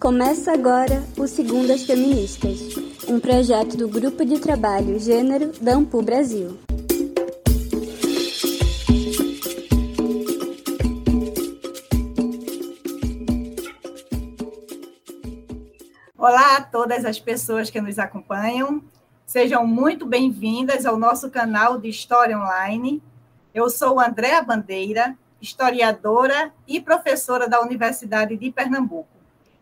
Começa agora o Segundas Feministas, um projeto do Grupo de Trabalho Gênero da Ampu Brasil. Olá a todas as pessoas que nos acompanham. Sejam muito bem-vindas ao nosso canal de História Online. Eu sou Andréa Bandeira, historiadora e professora da Universidade de Pernambuco.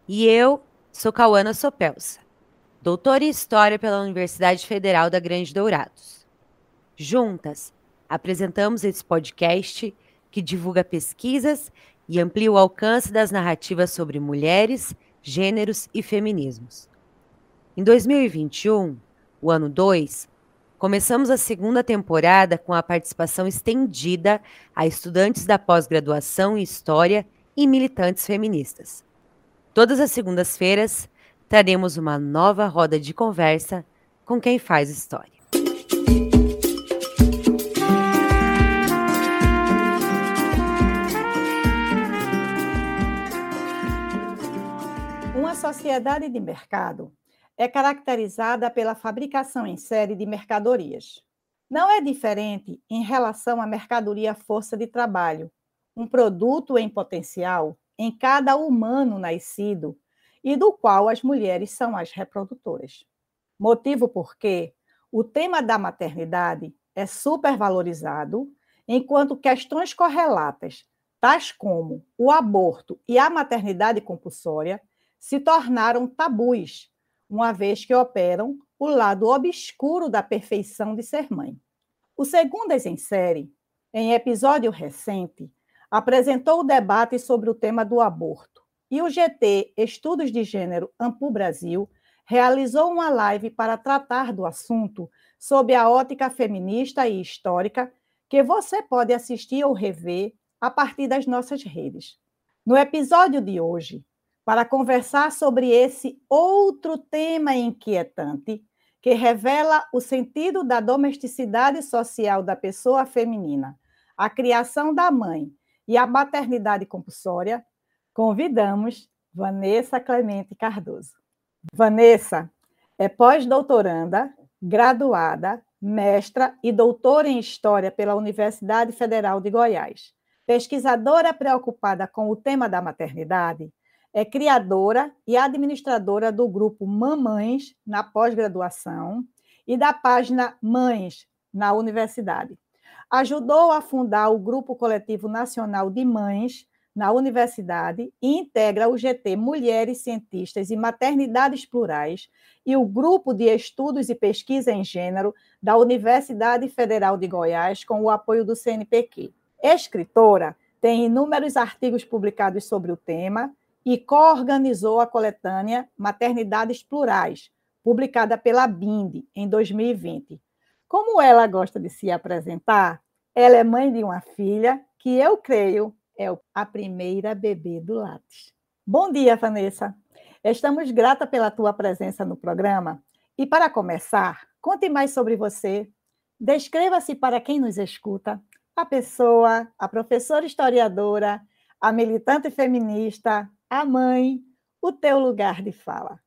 E eu sou Cauana Sopelsa, doutora em História pela Universidade Federal da Grande Dourados. Juntas, apresentamos esse podcast que divulga pesquisas e amplia o alcance das narrativas sobre mulheres, gêneros e feminismos. Em 2021, o ano 2, começamos a segunda temporada com a participação estendida a estudantes da pós-graduação em História e militantes feministas. Todas as segundas-feiras traremos uma nova roda de conversa com quem faz história. Uma sociedade de mercado é caracterizada pela fabricação em série de mercadorias. Não é diferente em relação à mercadoria força de trabalho, um produto em potencial em cada humano nascido e do qual as mulheres são as reprodutoras. Motivo porque o tema da maternidade é supervalorizado, enquanto questões correlatas, tais como o aborto e a maternidade compulsória, se tornaram tabus, uma vez que operam o lado obscuro da perfeição de ser mãe. O Segundas em Série, em episódio recente, apresentou o debate sobre o tema do aborto. E o GT Estudos de Gênero Ampu Brasil realizou uma live para tratar do assunto sob a ótica feminista e histórica, que você pode assistir ou rever a partir das nossas redes. No episódio de hoje, para conversar sobre esse outro tema inquietante, que revela o sentido da domesticidade social da pessoa feminina, a criação da mãe e a maternidade compulsória, convidamos Vanessa Clemente Cardoso. Vanessa é pós-doutoranda, graduada, mestra e doutora em História pela Universidade Federal de Goiás. Pesquisadora preocupada com o tema da maternidade, é criadora e administradora do grupo Mamães na pós-graduação e da página Mães na Universidade ajudou a fundar o Grupo Coletivo Nacional de Mães na Universidade e integra o GT Mulheres Cientistas e Maternidades Plurais e o Grupo de Estudos e Pesquisa em Gênero da Universidade Federal de Goiás, com o apoio do CNPq. Escritora, tem inúmeros artigos publicados sobre o tema e coorganizou a coletânea Maternidades Plurais, publicada pela BIND em 2020. Como ela gosta de se apresentar, ela é mãe de uma filha que eu creio é a primeira bebê do Lattes. Bom dia, Vanessa. Estamos grata pela tua presença no programa. E para começar, conte mais sobre você. Descreva-se para quem nos escuta, a pessoa, a professora historiadora, a militante feminista, a mãe, o teu lugar de fala.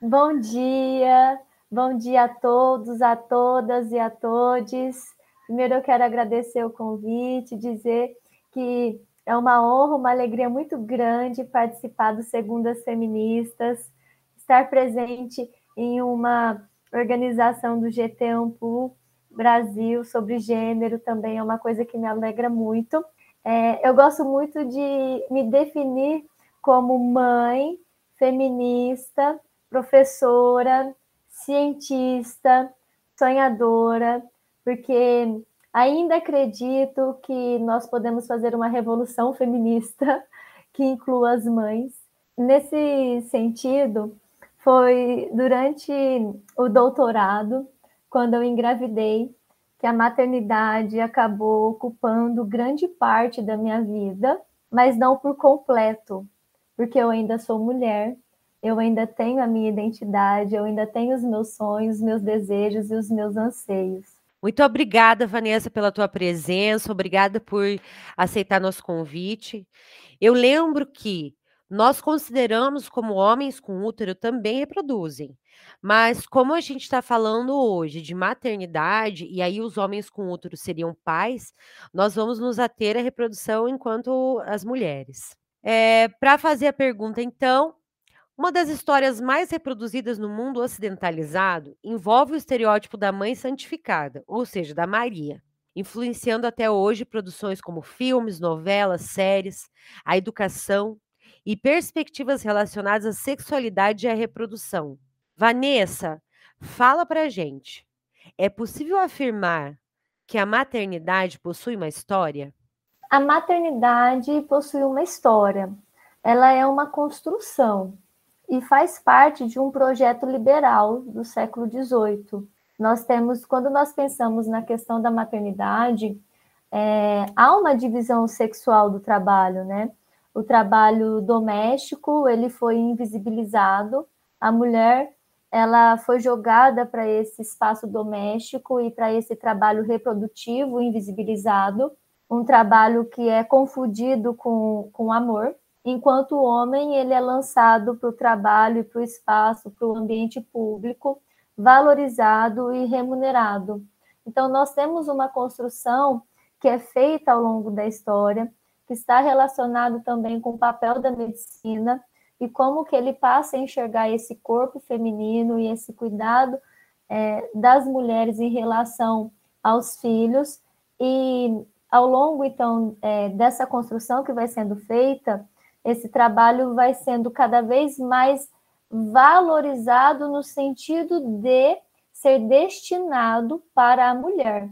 Bom dia, Bom dia a todos, a todas e a todos. Primeiro eu quero agradecer o convite, dizer que é uma honra, uma alegria muito grande participar do Segundas Feministas, estar presente em uma organização do GT Ampu Brasil sobre gênero também é uma coisa que me alegra muito. É, eu gosto muito de me definir como mãe, feminista, professora, cientista, sonhadora, porque ainda acredito que nós podemos fazer uma revolução feminista que inclua as mães. Nesse sentido, foi durante o doutorado, quando eu engravidei, que a maternidade acabou ocupando grande parte da minha vida, mas não por completo, porque eu ainda sou mulher eu ainda tenho a minha identidade, eu ainda tenho os meus sonhos, os meus desejos e os meus anseios. Muito obrigada, Vanessa, pela tua presença, obrigada por aceitar nosso convite. Eu lembro que nós consideramos como homens com útero também reproduzem. Mas como a gente está falando hoje de maternidade, e aí os homens com útero seriam pais, nós vamos nos ater à reprodução enquanto as mulheres. É, Para fazer a pergunta, então, uma das histórias mais reproduzidas no mundo ocidentalizado envolve o estereótipo da mãe santificada, ou seja, da Maria influenciando até hoje produções como filmes, novelas, séries, a educação e perspectivas relacionadas à sexualidade e à reprodução. Vanessa, fala pra gente. É possível afirmar que a maternidade possui uma história? A maternidade possui uma história. Ela é uma construção e faz parte de um projeto liberal do século XVIII. Nós temos, quando nós pensamos na questão da maternidade, é, há uma divisão sexual do trabalho, né? o trabalho doméstico ele foi invisibilizado, a mulher ela foi jogada para esse espaço doméstico e para esse trabalho reprodutivo invisibilizado, um trabalho que é confundido com, com amor, enquanto o homem ele é lançado para o trabalho e para o espaço, para o ambiente público, valorizado e remunerado. Então, nós temos uma construção que é feita ao longo da história, que está relacionado também com o papel da medicina e como que ele passa a enxergar esse corpo feminino e esse cuidado é, das mulheres em relação aos filhos e ao longo então é, dessa construção que vai sendo feita esse trabalho vai sendo cada vez mais valorizado no sentido de ser destinado para a mulher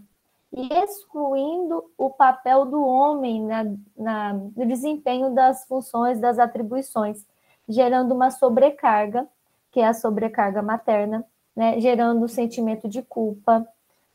e excluindo o papel do homem na, na, no desempenho das funções, das atribuições, gerando uma sobrecarga, que é a sobrecarga materna, né, gerando o sentimento de culpa,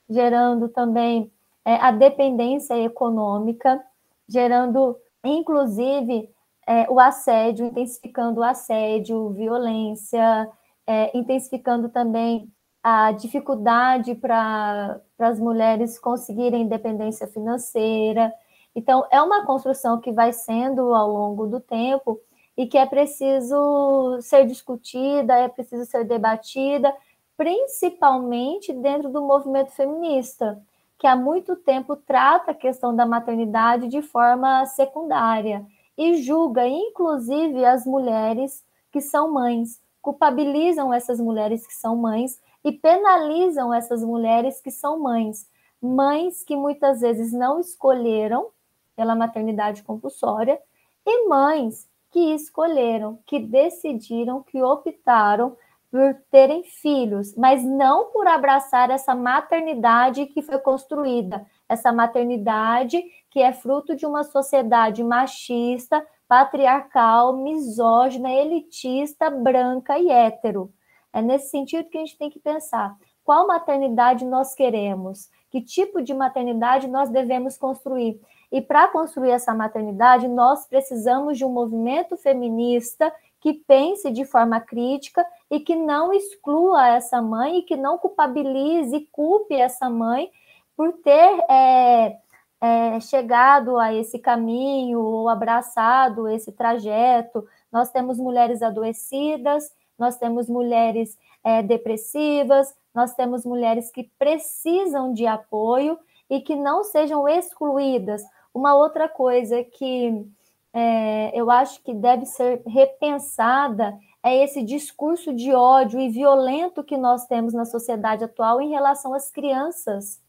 gerando também é, a dependência econômica, gerando, inclusive, é, o assédio, intensificando o assédio, violência, é, intensificando também a dificuldade para as mulheres conseguirem independência financeira. Então, é uma construção que vai sendo ao longo do tempo e que é preciso ser discutida, é preciso ser debatida, principalmente dentro do movimento feminista, que há muito tempo trata a questão da maternidade de forma secundária e julga, inclusive, as mulheres que são mães, culpabilizam essas mulheres que são mães e penalizam essas mulheres que são mães, mães que muitas vezes não escolheram pela maternidade compulsória e mães que escolheram, que decidiram, que optaram por terem filhos, mas não por abraçar essa maternidade que foi construída, essa maternidade que é fruto de uma sociedade machista, patriarcal, misógina, elitista, branca e hétero. É nesse sentido que a gente tem que pensar qual maternidade nós queremos, que tipo de maternidade nós devemos construir. E para construir essa maternidade, nós precisamos de um movimento feminista que pense de forma crítica e que não exclua essa mãe e que não culpabilize e culpe essa mãe por ter é, é, chegado a esse caminho ou abraçado esse trajeto. Nós temos mulheres adoecidas, nós temos mulheres é, depressivas, nós temos mulheres que precisam de apoio e que não sejam excluídas. Uma outra coisa que é, eu acho que deve ser repensada é esse discurso de ódio e violento que nós temos na sociedade atual em relação às crianças.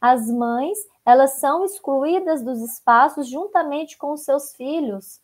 As mães, elas são excluídas dos espaços juntamente com os seus filhos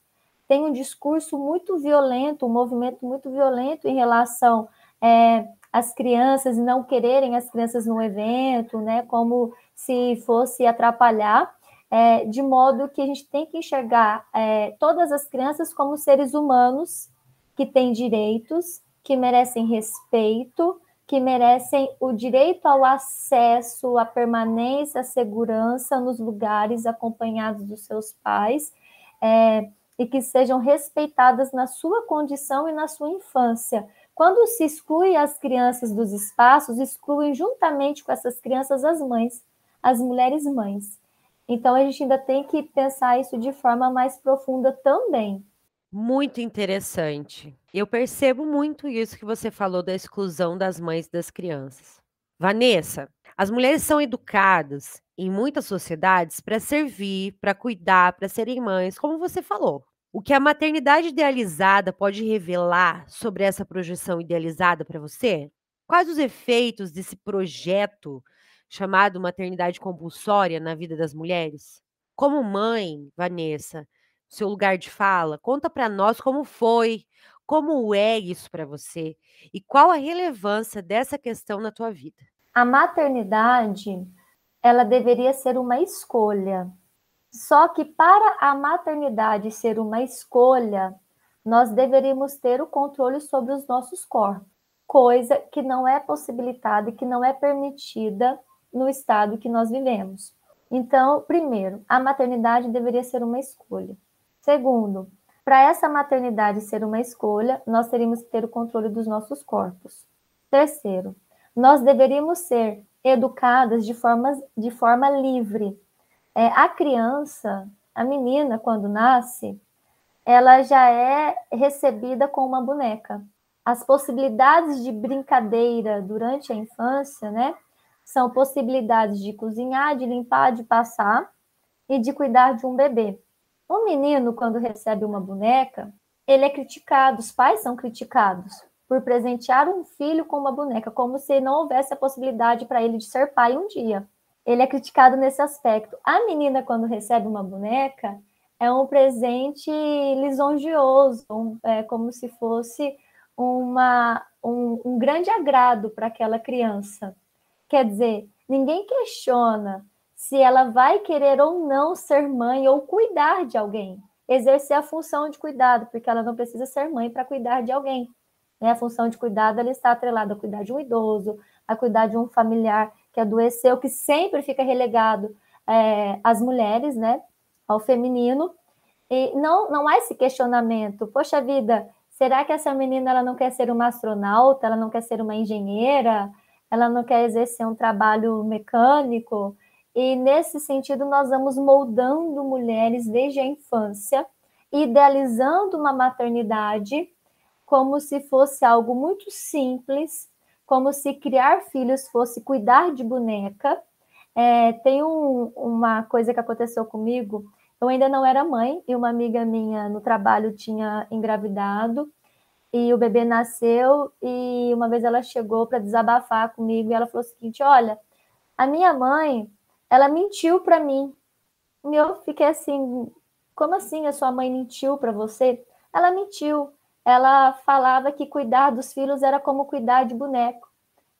tem um discurso muito violento, um movimento muito violento em relação é, às crianças não quererem as crianças no evento, né, como se fosse atrapalhar, é, de modo que a gente tem que enxergar é, todas as crianças como seres humanos que têm direitos, que merecem respeito, que merecem o direito ao acesso, à permanência, à segurança nos lugares acompanhados dos seus pais. É, e que sejam respeitadas na sua condição e na sua infância. Quando se exclui as crianças dos espaços, excluem juntamente com essas crianças as mães, as mulheres mães. Então a gente ainda tem que pensar isso de forma mais profunda também. Muito interessante. Eu percebo muito isso que você falou da exclusão das mães e das crianças. Vanessa, as mulheres são educadas em muitas sociedades para servir, para cuidar, para serem mães, como você falou. O que a maternidade idealizada pode revelar sobre essa projeção idealizada para você? Quais os efeitos desse projeto chamado maternidade compulsória na vida das mulheres? Como mãe, Vanessa, seu lugar de fala, conta para nós como foi, como é isso para você e qual a relevância dessa questão na tua vida. A maternidade, ela deveria ser uma escolha. Só que para a maternidade ser uma escolha, nós deveríamos ter o controle sobre os nossos corpos, coisa que não é possibilitada e que não é permitida no estado que nós vivemos. Então, primeiro, a maternidade deveria ser uma escolha. Segundo, para essa maternidade ser uma escolha, nós teríamos que ter o controle dos nossos corpos. Terceiro, nós deveríamos ser educadas de forma, de forma livre. É, a criança, a menina, quando nasce, ela já é recebida com uma boneca. As possibilidades de brincadeira durante a infância, né, são possibilidades de cozinhar, de limpar, de passar e de cuidar de um bebê. O menino, quando recebe uma boneca, ele é criticado, os pais são criticados por presentear um filho com uma boneca, como se não houvesse a possibilidade para ele de ser pai um dia. Ele é criticado nesse aspecto. A menina, quando recebe uma boneca, é um presente lisonjeoso, um, é como se fosse uma, um, um grande agrado para aquela criança. Quer dizer, ninguém questiona se ela vai querer ou não ser mãe ou cuidar de alguém, exercer a função de cuidado, porque ela não precisa ser mãe para cuidar de alguém. Né? A função de cuidado ela está atrelada a cuidar de um idoso, a cuidar de um familiar que adoeceu, que sempre fica relegado é, às mulheres, né? ao feminino. E não, não há esse questionamento, poxa vida, será que essa menina ela não quer ser uma astronauta, ela não quer ser uma engenheira, ela não quer exercer um trabalho mecânico. E nesse sentido, nós vamos moldando mulheres desde a infância, idealizando uma maternidade como se fosse algo muito simples, como se criar filhos fosse cuidar de boneca. É, tem um, uma coisa que aconteceu comigo. Eu ainda não era mãe e uma amiga minha no trabalho tinha engravidado e o bebê nasceu e uma vez ela chegou para desabafar comigo e ela falou o seguinte: olha, a minha mãe, ela mentiu para mim. E eu fiquei assim, como assim a sua mãe mentiu para você? Ela mentiu. Ela falava que cuidar dos filhos era como cuidar de boneco.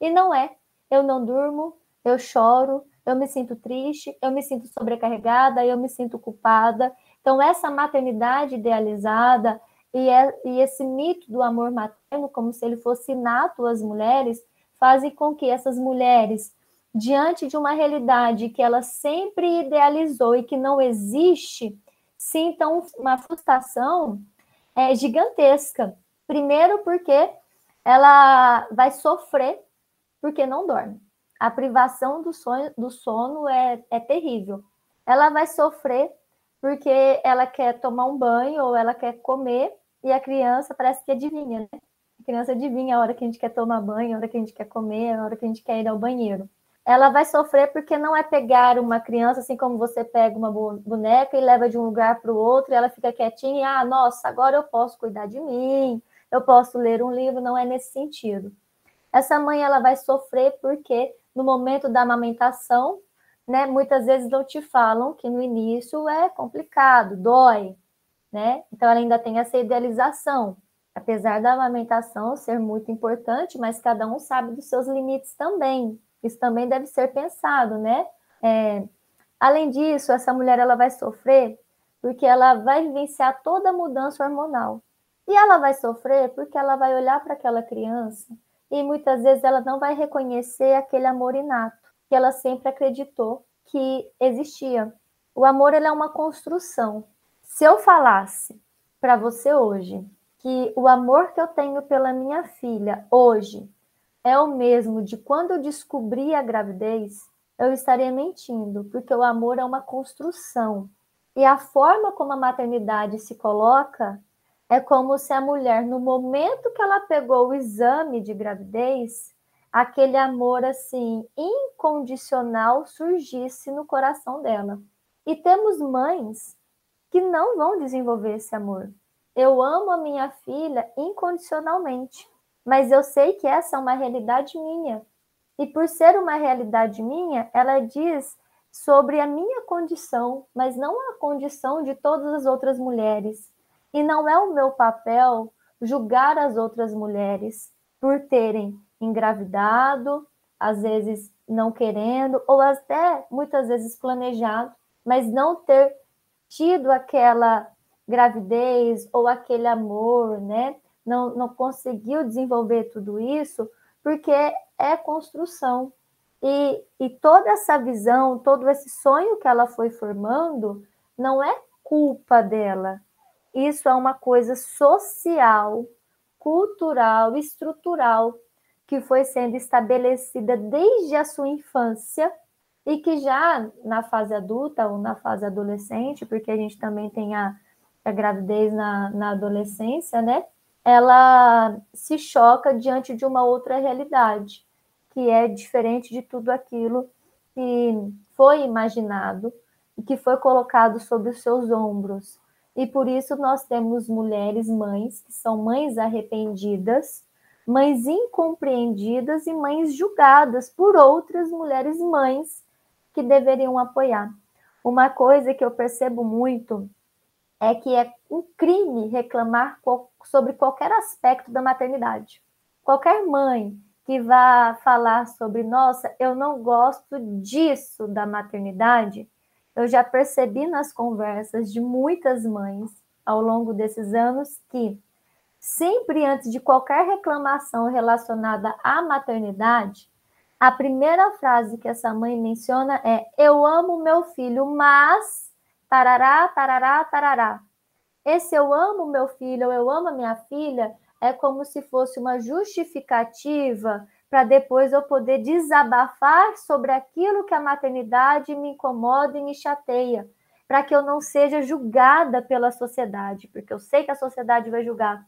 E não é. Eu não durmo, eu choro, eu me sinto triste, eu me sinto sobrecarregada, eu me sinto culpada. Então, essa maternidade idealizada, e, é, e esse mito do amor materno, como se ele fosse inato às mulheres, fazem com que essas mulheres, diante de uma realidade que ela sempre idealizou e que não existe, sintam uma frustração é, gigantesca. Primeiro, porque ela vai sofrer porque não dorme. A privação do, sonho, do sono é, é terrível. Ela vai sofrer porque ela quer tomar um banho ou ela quer comer e a criança parece que adivinha, né? A criança adivinha a hora que a gente quer tomar banho, a hora que a gente quer comer, a hora que a gente quer ir ao banheiro. Ela vai sofrer porque não é pegar uma criança assim como você pega uma boneca e leva de um lugar para o outro e ela fica quietinha e, ah, nossa, agora eu posso cuidar de mim, eu posso ler um livro, não é nesse sentido. Essa mãe ela vai sofrer porque no momento da amamentação, né, muitas vezes não te falam que no início é complicado, dói, né? Então ela ainda tem essa idealização, apesar da amamentação ser muito importante, mas cada um sabe dos seus limites também. Isso também deve ser pensado, né? É, além disso, essa mulher ela vai sofrer porque ela vai vivenciar toda a mudança hormonal. E ela vai sofrer porque ela vai olhar para aquela criança e muitas vezes ela não vai reconhecer aquele amor inato que ela sempre acreditou que existia. O amor é uma construção. Se eu falasse para você hoje que o amor que eu tenho pela minha filha hoje é o mesmo de quando eu descobri a gravidez, eu estaria mentindo, porque o amor é uma construção. E a forma como a maternidade se coloca é como se a mulher, no momento que ela pegou o exame de gravidez, aquele amor assim incondicional surgisse no coração dela. E temos mães que não vão desenvolver esse amor. Eu amo a minha filha incondicionalmente, mas eu sei que essa é uma realidade minha. E por ser uma realidade minha, ela diz sobre a minha condição, mas não a condição de todas as outras mulheres. E não é o meu papel julgar as outras mulheres por terem engravidado, às vezes não querendo, ou até muitas vezes planejado, mas não ter tido aquela gravidez ou aquele amor, né? Não, não conseguiu desenvolver tudo isso, porque é construção. E, e toda essa visão, todo esse sonho que ela foi formando, não é culpa dela. Isso é uma coisa social, cultural, estrutural, que foi sendo estabelecida desde a sua infância e que já na fase adulta ou na fase adolescente, porque a gente também tem a, a gravidez na, na adolescência, né? Ela se choca diante de uma outra realidade que é diferente de tudo aquilo que foi imaginado e que foi colocado sobre os seus ombros. E por isso nós temos mulheres mães que são mães arrependidas, mães incompreendidas e mães julgadas por outras mulheres mães que deveriam apoiar. Uma coisa que eu percebo muito é que é um crime reclamar sobre qualquer aspecto da maternidade. Qualquer mãe que vá falar sobre, nossa, eu não gosto disso da maternidade, eu já percebi nas conversas de muitas mães ao longo desses anos que sempre antes de qualquer reclamação relacionada à maternidade, a primeira frase que essa mãe menciona é: Eu amo meu filho, mas tarará, tarará, tarará. Esse eu amo meu filho, eu amo a minha filha, é como se fosse uma justificativa para depois eu poder desabafar sobre aquilo que a maternidade me incomoda e me chateia, para que eu não seja julgada pela sociedade, porque eu sei que a sociedade vai julgar.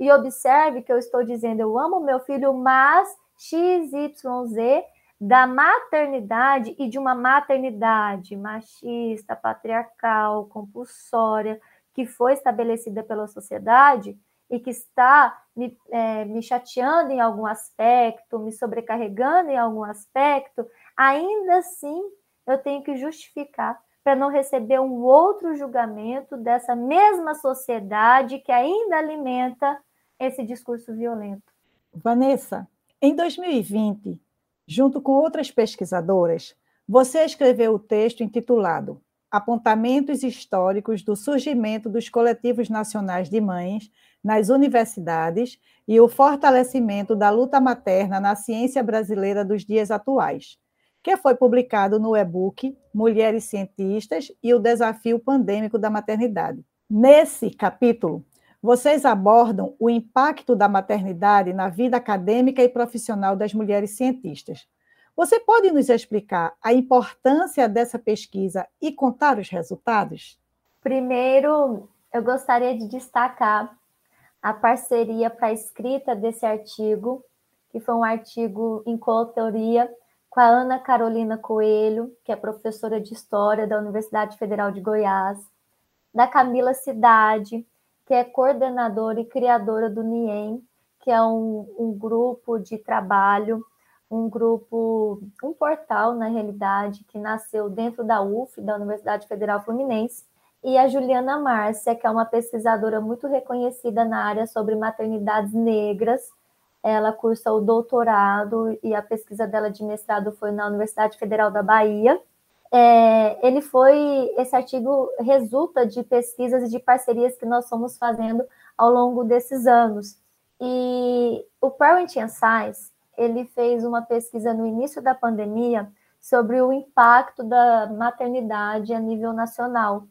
E observe que eu estou dizendo, eu amo meu filho, mas XYZ da maternidade e de uma maternidade machista, patriarcal, compulsória, que foi estabelecida pela sociedade, e que está me, é, me chateando em algum aspecto, me sobrecarregando em algum aspecto, ainda assim eu tenho que justificar para não receber um outro julgamento dessa mesma sociedade que ainda alimenta esse discurso violento. Vanessa, em 2020, junto com outras pesquisadoras, você escreveu o texto intitulado Apontamentos históricos do surgimento dos coletivos nacionais de mães nas universidades e o fortalecimento da luta materna na ciência brasileira dos dias atuais, que foi publicado no e-book Mulheres Cientistas e o Desafio Pandêmico da Maternidade. Nesse capítulo, vocês abordam o impacto da maternidade na vida acadêmica e profissional das mulheres cientistas. Você pode nos explicar a importância dessa pesquisa e contar os resultados? Primeiro, eu gostaria de destacar a parceria para a escrita desse artigo, que foi um artigo em coautoria com a Ana Carolina Coelho, que é professora de História da Universidade Federal de Goiás, da Camila Cidade, que é coordenadora e criadora do NIEM, que é um, um grupo de trabalho, um grupo, um portal, na realidade, que nasceu dentro da UF, da Universidade Federal Fluminense, e a Juliana Márcia, que é uma pesquisadora muito reconhecida na área sobre maternidades negras. Ela cursa o doutorado e a pesquisa dela de mestrado foi na Universidade Federal da Bahia. É, ele foi, esse artigo resulta de pesquisas e de parcerias que nós fomos fazendo ao longo desses anos. E o Parenting Science, ele fez uma pesquisa no início da pandemia sobre o impacto da maternidade a nível nacional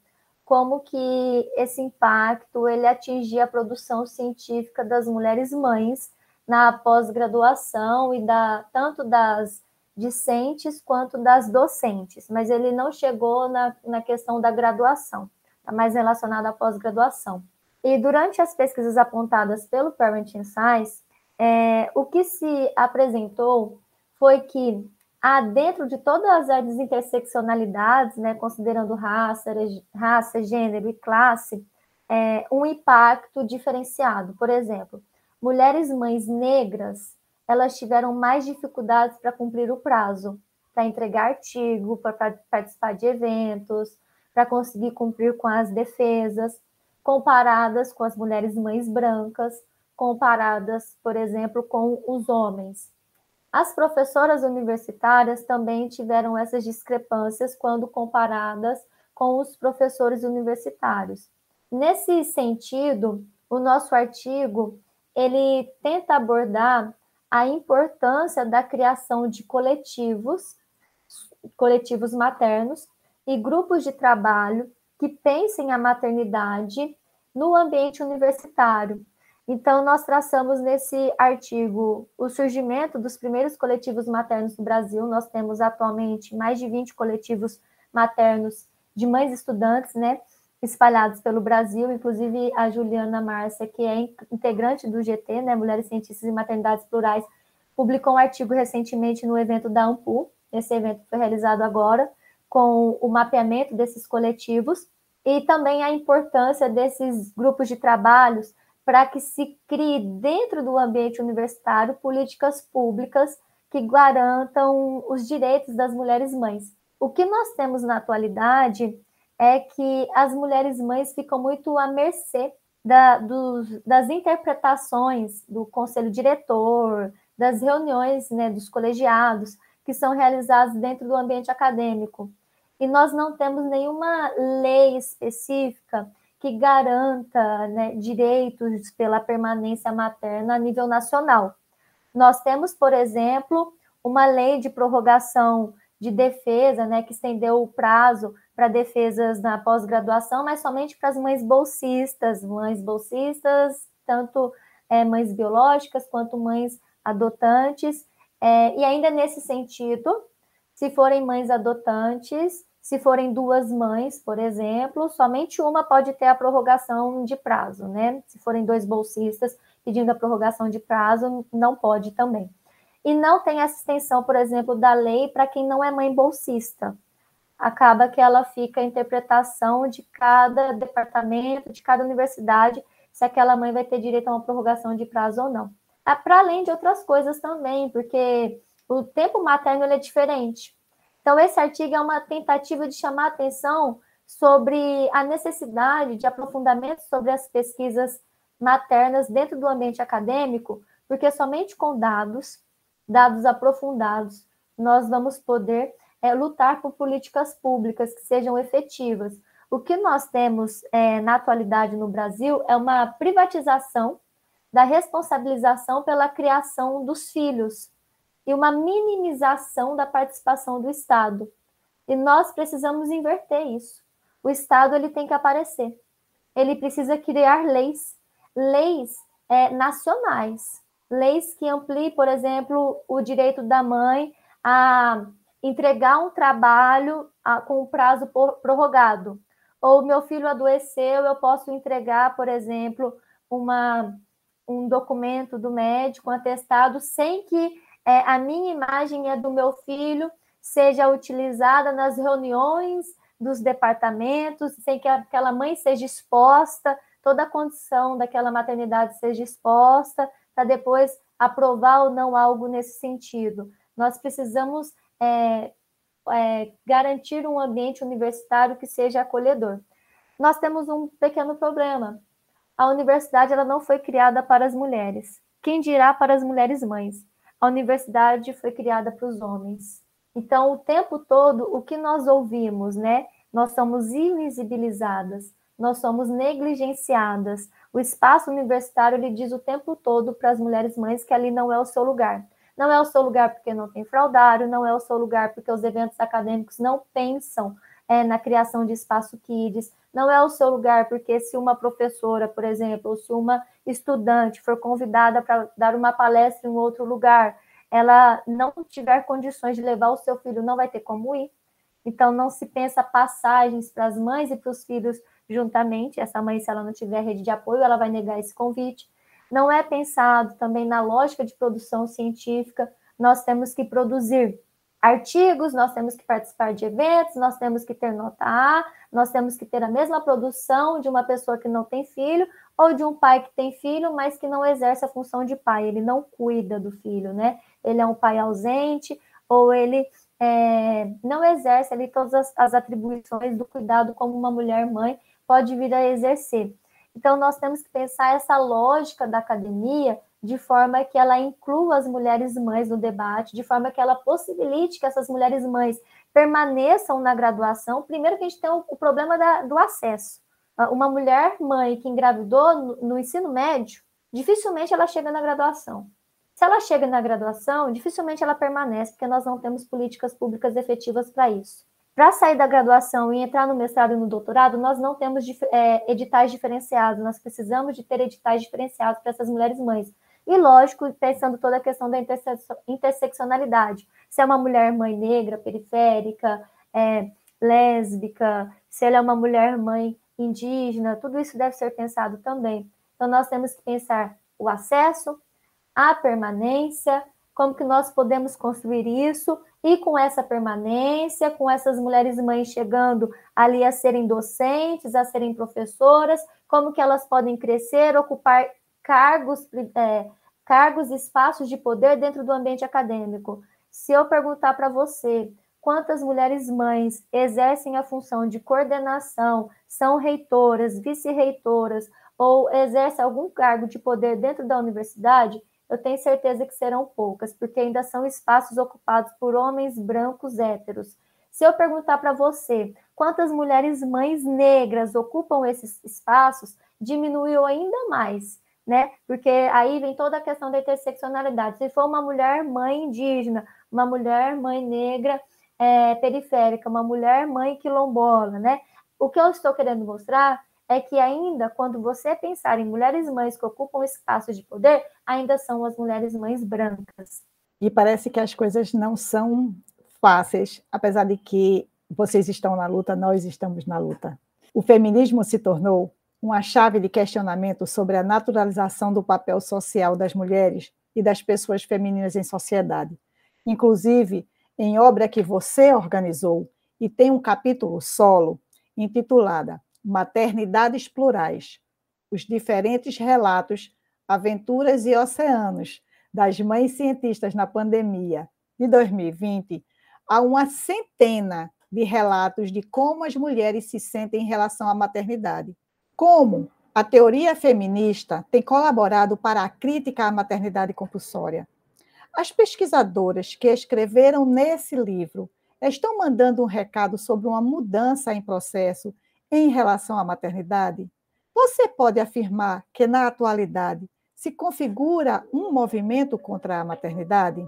como que esse impacto ele atingia a produção científica das mulheres mães na pós-graduação e da tanto das discentes quanto das docentes, mas ele não chegou na, na questão da graduação, está mais relacionado à pós-graduação. E durante as pesquisas apontadas pelo Parenting Science, é, o que se apresentou foi que há dentro de todas as interseccionalidades, né, considerando raça, raça, gênero e classe, é, um impacto diferenciado. Por exemplo, mulheres mães negras, elas tiveram mais dificuldades para cumprir o prazo, para entregar artigo, para participar de eventos, para conseguir cumprir com as defesas comparadas com as mulheres mães brancas, comparadas, por exemplo, com os homens. As professoras universitárias também tiveram essas discrepâncias quando comparadas com os professores universitários. Nesse sentido, o nosso artigo ele tenta abordar a importância da criação de coletivos, coletivos maternos e grupos de trabalho que pensem a maternidade no ambiente universitário. Então, nós traçamos nesse artigo o surgimento dos primeiros coletivos maternos no Brasil. Nós temos atualmente mais de 20 coletivos maternos de mães estudantes, né, espalhados pelo Brasil, inclusive a Juliana Márcia, que é integrante do GT, né, Mulheres Cientistas e Maternidades Plurais, publicou um artigo recentemente no evento da AMPU. Esse evento foi realizado agora, com o mapeamento desses coletivos e também a importância desses grupos de trabalhos para que se crie dentro do ambiente universitário políticas públicas que garantam os direitos das mulheres mães. O que nós temos na atualidade é que as mulheres mães ficam muito à mercê da, dos, das interpretações do conselho diretor, das reuniões né, dos colegiados, que são realizadas dentro do ambiente acadêmico e nós não temos nenhuma lei específica que garanta né, direitos pela permanência materna a nível nacional. Nós temos, por exemplo, uma lei de prorrogação de defesa, né, que estendeu o prazo para defesas na pós-graduação, mas somente para as mães bolsistas, mães bolsistas, tanto é, mães biológicas quanto mães adotantes. É, e ainda nesse sentido, se forem mães adotantes, se forem duas mães, por exemplo, somente uma pode ter a prorrogação de prazo, né? Se forem dois bolsistas pedindo a prorrogação de prazo, não pode também. E não tem essa extensão, por exemplo, da lei para quem não é mãe bolsista. Acaba que ela fica a interpretação de cada departamento, de cada universidade, se aquela mãe vai ter direito a uma prorrogação de prazo ou não. Ah, para além de outras coisas também, porque o tempo materno é diferente. Então, esse artigo é uma tentativa de chamar atenção sobre a necessidade de aprofundamento sobre as pesquisas maternas dentro do ambiente acadêmico, porque somente com dados, dados aprofundados, nós vamos poder é, lutar por políticas públicas que sejam efetivas. O que nós temos é, na atualidade no Brasil é uma privatização da responsabilização pela criação dos filhos, e uma minimização da participação do Estado. E nós precisamos inverter isso. O Estado ele tem que aparecer. Ele precisa criar leis, leis é, nacionais, leis que ampliem, por exemplo, o direito da mãe a entregar um trabalho a, com um prazo por, prorrogado. Ou meu filho adoeceu, eu posso entregar, por exemplo, uma, um documento do médico, um atestado, sem que é, a minha imagem é do meu filho seja utilizada nas reuniões dos departamentos, sem que aquela mãe seja exposta, toda a condição daquela maternidade seja exposta, para depois aprovar ou não algo nesse sentido. Nós precisamos é, é, garantir um ambiente universitário que seja acolhedor. Nós temos um pequeno problema. A universidade ela não foi criada para as mulheres. Quem dirá para as mulheres mães? a universidade foi criada para os homens. Então, o tempo todo, o que nós ouvimos, né? Nós somos invisibilizadas, nós somos negligenciadas. O espaço universitário ele diz o tempo todo para as mulheres mães que ali não é o seu lugar. Não é o seu lugar porque não tem fraudário, não é o seu lugar porque os eventos acadêmicos não pensam é, na criação de espaço kids, não é o seu lugar porque se uma professora, por exemplo, ou se uma estudante for convidada para dar uma palestra em outro lugar, ela não tiver condições de levar o seu filho, não vai ter como ir. Então, não se pensa passagens para as mães e para os filhos juntamente. Essa mãe, se ela não tiver rede de apoio, ela vai negar esse convite. Não é pensado também na lógica de produção científica. Nós temos que produzir artigos, nós temos que participar de eventos, nós temos que ter nota A, nós temos que ter a mesma produção de uma pessoa que não tem filho ou de um pai que tem filho, mas que não exerce a função de pai, ele não cuida do filho, né? Ele é um pai ausente ou ele é, não exerce ali todas as, as atribuições do cuidado como uma mulher mãe pode vir a exercer. Então, nós temos que pensar essa lógica da academia de forma que ela inclua as mulheres mães no debate, de forma que ela possibilite que essas mulheres mães permaneçam na graduação. Primeiro, que a gente tem o, problema da, do acesso. Ah, uma mulher mãe que engravidou no, no ensino médio, dificilmente ela chega na graduação. Se ela chega na graduação, dificilmente ela permanece, porque nós não temos políticas públicas efetivas para isso. Para sair da graduação e entrar no mestrado e no doutorado, nós não temos é, editais diferenciados, nós precisamos de ter editais diferenciados para essas mulheres mães. E, lógico, pensando toda a questão da interseccionalidade. Se é uma mulher mãe negra, periférica, é, lésbica, se ela é uma mulher mãe indígena, tudo isso deve ser pensado também. Então, nós temos que pensar o acesso, a permanência, como que nós podemos construir isso e com essa permanência, com essas mulheres mães chegando ali a serem docentes, a serem professoras, como que elas podem crescer, ocupar cargos, é, cargos espaços de poder dentro do ambiente acadêmico. Se eu perguntar para você quantas mulheres mães exercem a função de coordenação, são reitoras, vice-reitoras ou exercem algum cargo de poder dentro da universidade, eu tenho certeza que serão poucas, porque ainda são espaços ocupados por homens brancos héteros. Se eu perguntar para você quantas mulheres mães negras ocupam esses espaços, diminuiu ainda mais, né? Porque aí vem toda a questão da interseccionalidade. Se for uma mulher mãe indígena, uma mulher mãe negra é, periférica, uma mulher mãe quilombola, né? O que eu estou querendo mostrar é que ainda quando você pensar em mulheres mães que ocupam espaços de poder, ainda são as mulheres mães brancas. E parece que as coisas não são fáceis, apesar de que vocês estão na luta, nós estamos na luta. O feminismo se tornou uma chave de questionamento sobre a naturalização do papel social das mulheres e das pessoas femininas em sociedade. Inclusive, em obra que você organizou e tem um capítulo solo intitulada Maternidades Plurais, os diferentes relatos, aventuras e oceanos das mães cientistas na pandemia de 2020, há uma centena de relatos de como as mulheres se sentem em relação à maternidade. Como a teoria feminista tem colaborado para a crítica à maternidade compulsória. As pesquisadoras que escreveram nesse livro estão mandando um recado sobre uma mudança em processo em relação à maternidade? Você pode afirmar que, na atualidade, se configura um movimento contra a maternidade?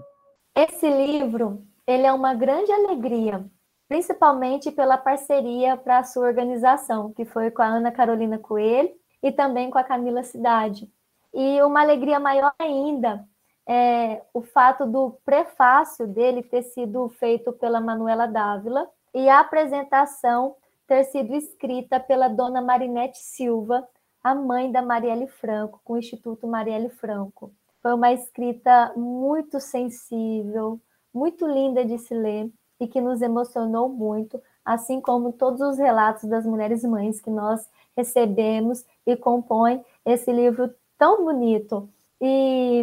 Esse livro ele é uma grande alegria, principalmente pela parceria para a sua organização, que foi com a Ana Carolina Coelho e também com a Camila Cidade. E uma alegria maior ainda é o fato do prefácio dele ter sido feito pela Manuela Dávila e a apresentação ter sido escrita pela dona Marinete Silva, a mãe da Marielle Franco, com o Instituto Marielle Franco. Foi uma escrita muito sensível, muito linda de se ler e que nos emocionou muito, assim como todos os relatos das mulheres mães que nós recebemos e compõem esse livro tão bonito. E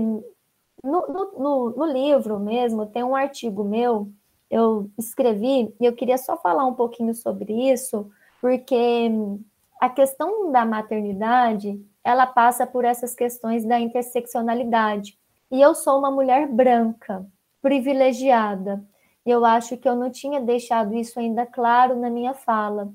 no, no, no, no livro mesmo tem um artigo meu eu escrevi, e eu queria só falar um pouquinho sobre isso, porque a questão da maternidade, ela passa por essas questões da interseccionalidade. E eu sou uma mulher branca, privilegiada. E eu acho que eu não tinha deixado isso ainda claro na minha fala.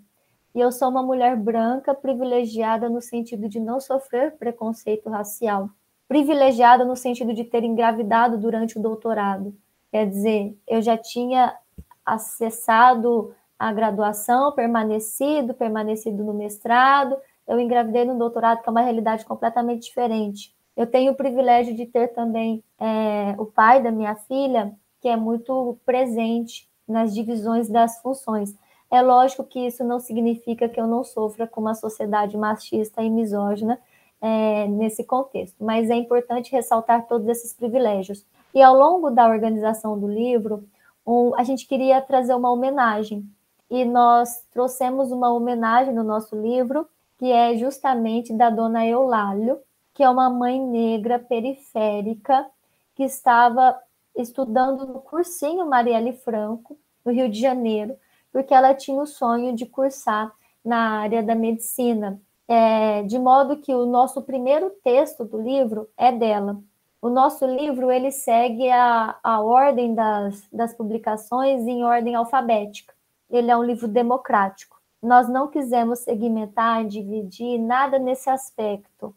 E eu sou uma mulher branca privilegiada no sentido de não sofrer preconceito racial. Privilegiada no sentido de ter engravidado durante o doutorado Quer dizer, eu já tinha acessado a graduação, permanecido, permanecido no mestrado, eu engravidei no doutorado, que é uma realidade completamente diferente. Eu tenho o privilégio de ter também é, o pai da minha filha, que é muito presente nas divisões das funções. É lógico que isso não significa que eu não sofra com uma sociedade machista e misógina é, nesse contexto, mas é importante ressaltar todos esses privilégios. E ao longo da organização do livro, um, a gente queria trazer uma homenagem, e nós trouxemos uma homenagem no nosso livro, que é justamente da dona Eulálio, que é uma mãe negra periférica que estava estudando no cursinho Marielle Franco, no Rio de Janeiro, porque ela tinha o sonho de cursar na área da medicina. É, de modo que o nosso primeiro texto do livro é dela. O nosso livro ele segue a, a ordem das, das publicações em ordem alfabética. Ele é um livro democrático. Nós não quisemos segmentar, dividir nada nesse aspecto.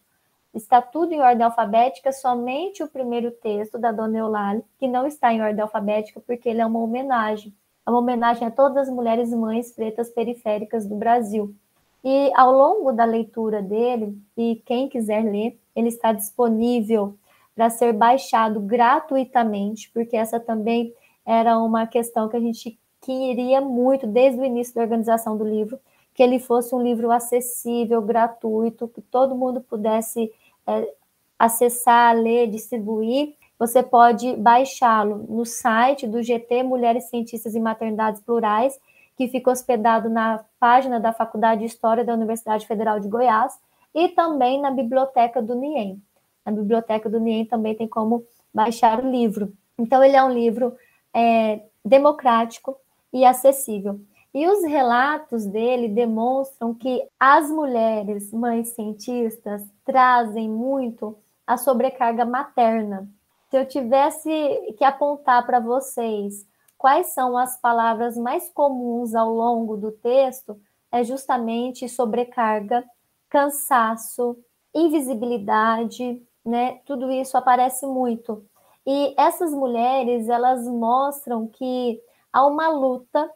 Está tudo em ordem alfabética, somente o primeiro texto da Dona Eulalie, que não está em ordem alfabética, porque ele é uma homenagem. É uma homenagem a todas as mulheres mães pretas periféricas do Brasil. E ao longo da leitura dele, e quem quiser ler, ele está disponível para ser baixado gratuitamente, porque essa também era uma questão que a gente queria muito desde o início da organização do livro, que ele fosse um livro acessível, gratuito, que todo mundo pudesse é, acessar, ler, distribuir. Você pode baixá-lo no site do GT Mulheres Cientistas e Maternidades Plurais, que fica hospedado na página da Faculdade de História da Universidade Federal de Goiás e também na biblioteca do NIEM. Na biblioteca do NIEM também tem como baixar o livro. Então, ele é um livro é, democrático e acessível. E os relatos dele demonstram que as mulheres mães cientistas trazem muito a sobrecarga materna. Se eu tivesse que apontar para vocês quais são as palavras mais comuns ao longo do texto, é justamente sobrecarga, cansaço, invisibilidade, né? Tudo isso aparece muito. E essas mulheres, elas mostram que há uma luta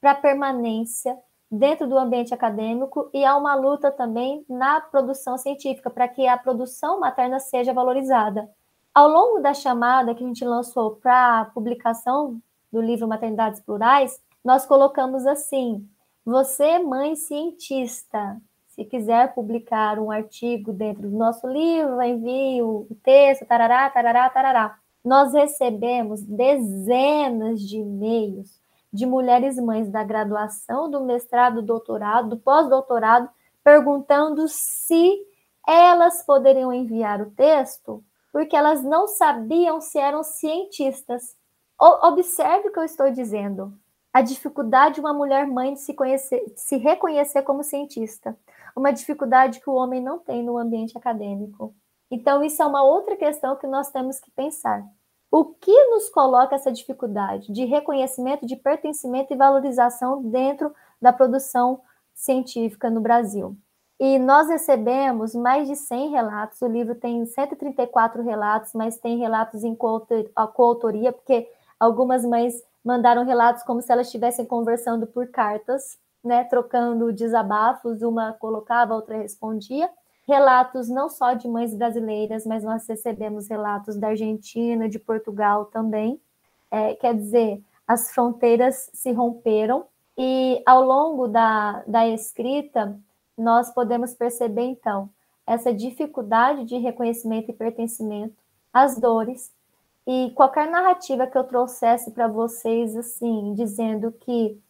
para permanência dentro do ambiente acadêmico e há uma luta também na produção científica para que a produção materna seja valorizada. Ao longo da chamada que a gente lançou para a publicação do livro Maternidades Plurais, nós colocamos assim: você, mãe cientista, se quiser publicar um artigo dentro do nosso livro, envie o texto, tarará, tarará, tarará. Nós recebemos dezenas de e-mails de mulheres mães da graduação, do mestrado, do doutorado, do pós-doutorado, perguntando se elas poderiam enviar o texto, porque elas não sabiam se eram cientistas. Observe o que eu estou dizendo. A dificuldade de uma mulher mãe de se, conhecer, de se reconhecer como cientista. Uma dificuldade que o homem não tem no ambiente acadêmico. Então, isso é uma outra questão que nós temos que pensar. O que nos coloca essa dificuldade de reconhecimento, de pertencimento e valorização dentro da produção científica no Brasil? E nós recebemos mais de 100 relatos, o livro tem 134 relatos, mas tem relatos em coautoria, porque Algumas mães mandaram relatos como se elas estivessem conversando por cartas, né, trocando desabafos, uma colocava, a outra respondia. Relatos não só de mães brasileiras, mas nós recebemos relatos da Argentina, de Portugal também. É, quer dizer, as fronteiras se romperam e ao longo da, da escrita nós podemos perceber então essa dificuldade de reconhecimento e pertencimento, as dores, e qualquer narrativa que eu trouxesse para vocês, assim, dizendo que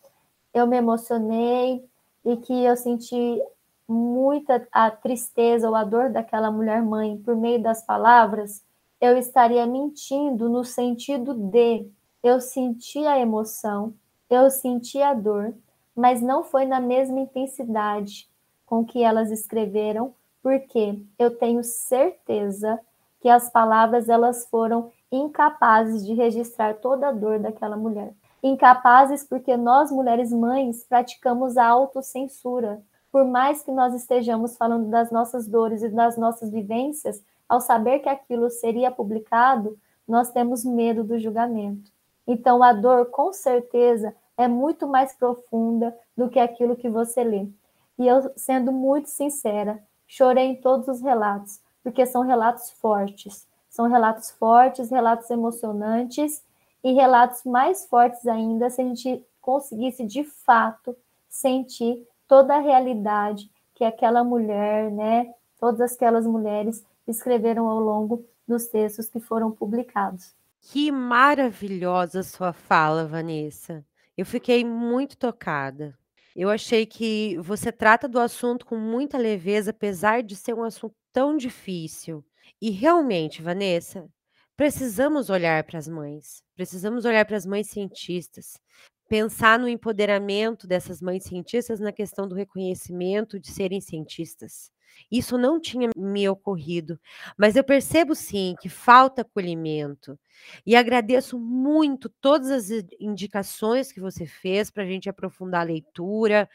eu me emocionei e que eu senti muita a tristeza ou a dor daquela mulher mãe por meio das palavras, eu estaria mentindo no sentido de eu senti a emoção, eu senti a dor, mas não foi na mesma intensidade com que elas escreveram, porque eu tenho certeza que as palavras elas foram incapazes de registrar toda a dor daquela mulher. Incapazes porque nós, mulheres mães, praticamos a autocensura. Por mais que nós estejamos falando das nossas dores e das nossas vivências, ao saber que aquilo seria publicado, nós temos medo do julgamento. Então, a dor, com certeza, é muito mais profunda do que aquilo que você lê. E eu, sendo muito sincera, chorei em todos os relatos, porque são relatos fortes, são relatos fortes, relatos emocionantes e relatos mais fortes ainda se a gente conseguisse de fato sentir toda a realidade que aquela mulher, né, todas aquelas mulheres escreveram ao longo dos textos que foram publicados. Que maravilhosa sua fala, Vanessa. Eu fiquei muito tocada. Eu achei que você trata do assunto com muita leveza, apesar de ser um assunto tão difícil. E realmente, Vanessa, precisamos olhar para as mães, precisamos olhar para as mães cientistas, pensar no empoderamento dessas mães cientistas na questão do reconhecimento de serem cientistas. Isso não tinha me ocorrido, mas eu percebo sim que falta acolhimento. E agradeço muito todas as indicações que você fez para a gente aprofundar a leitura,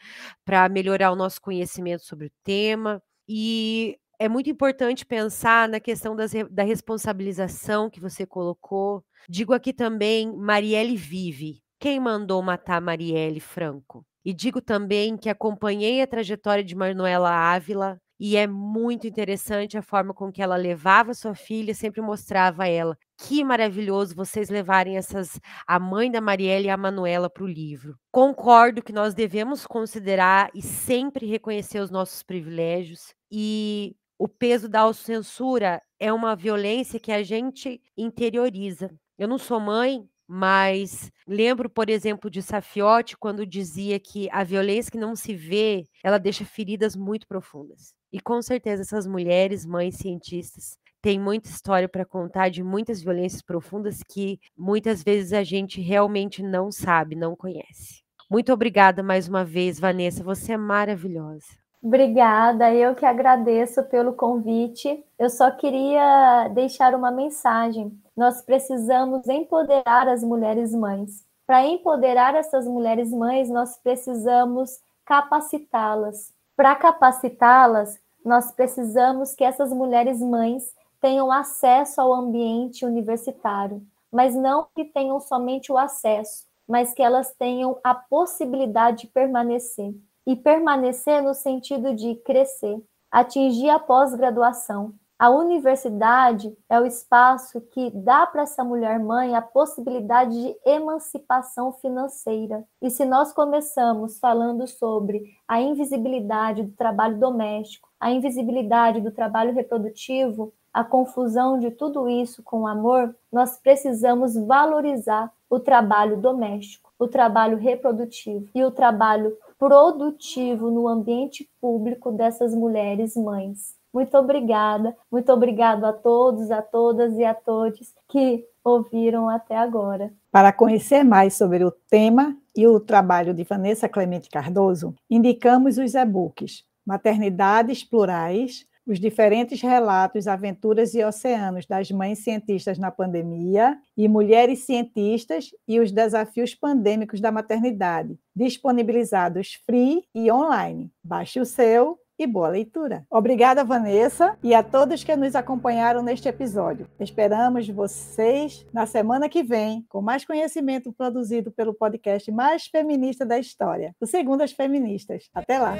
para melhorar o nosso conhecimento sobre o tema. E é muito importante pensar na questão das, da responsabilização que você colocou. Digo aqui também, Marielle vive. Quem mandou matar Marielle Franco? E digo também que acompanhei a trajetória de Manuela Ávila e é muito interessante a forma com que ela levava sua filha, sempre mostrava a ela. Que maravilhoso vocês levarem essas a mãe da Marielle e a Manuela para o livro. Concordo que nós devemos considerar e sempre reconhecer os nossos privilégios e o peso da autocensura é uma violência que a gente interioriza. Eu não sou mãe, mas lembro, por exemplo, de Safiotti quando dizia que a violência que não se vê, ela deixa feridas muito profundas. E com certeza essas mulheres, mães cientistas, têm muita história para contar de muitas violências profundas que muitas vezes a gente realmente não sabe, não conhece. Muito obrigada mais uma vez, Vanessa, você é maravilhosa. Obrigada, eu que agradeço pelo convite. Eu só queria deixar uma mensagem nós precisamos empoderar as mulheres mães. Para empoderar essas mulheres mães, nós precisamos capacitá-las. Para capacitá-las, nós precisamos que essas mulheres mães tenham acesso ao ambiente universitário, mas não que tenham somente o acesso, mas que elas tenham a possibilidade de permanecer. E permanecer no sentido de crescer, atingir a pós-graduação, a universidade é o espaço que dá para essa mulher mãe a possibilidade de emancipação financeira. E se nós começamos falando sobre a invisibilidade do trabalho doméstico, a invisibilidade do trabalho reprodutivo, a confusão de tudo isso com o amor, nós precisamos valorizar o trabalho doméstico, o trabalho reprodutivo e o trabalho produtivo no ambiente público dessas mulheres mães. Muito obrigada, muito obrigado a todos, a todas e a todos que ouviram até agora. Para conhecer mais sobre o tema e o trabalho de Vanessa Clemente Cardoso, indicamos os e-books Maternidades Plurais, os diferentes relatos, aventuras e oceanos das mães cientistas na pandemia e mulheres cientistas e os desafios pandêmicos da maternidade, disponibilizados free e online. Baixe o seu e boa leitura. Obrigada, Vanessa, e a todos que nos acompanharam neste episódio. Esperamos vocês na semana que vem com mais conhecimento produzido pelo podcast mais feminista da história, o Segundas Feministas. Até lá!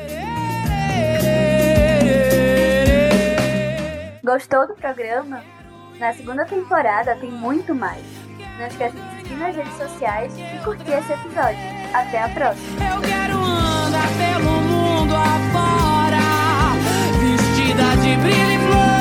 Gostou do programa? Na segunda temporada tem muito mais. Não esqueça de seguir nas redes sociais e curtir esse episódio. Até a próxima! Eu quero andar pelo mundo afora, vestida de brilho e flor.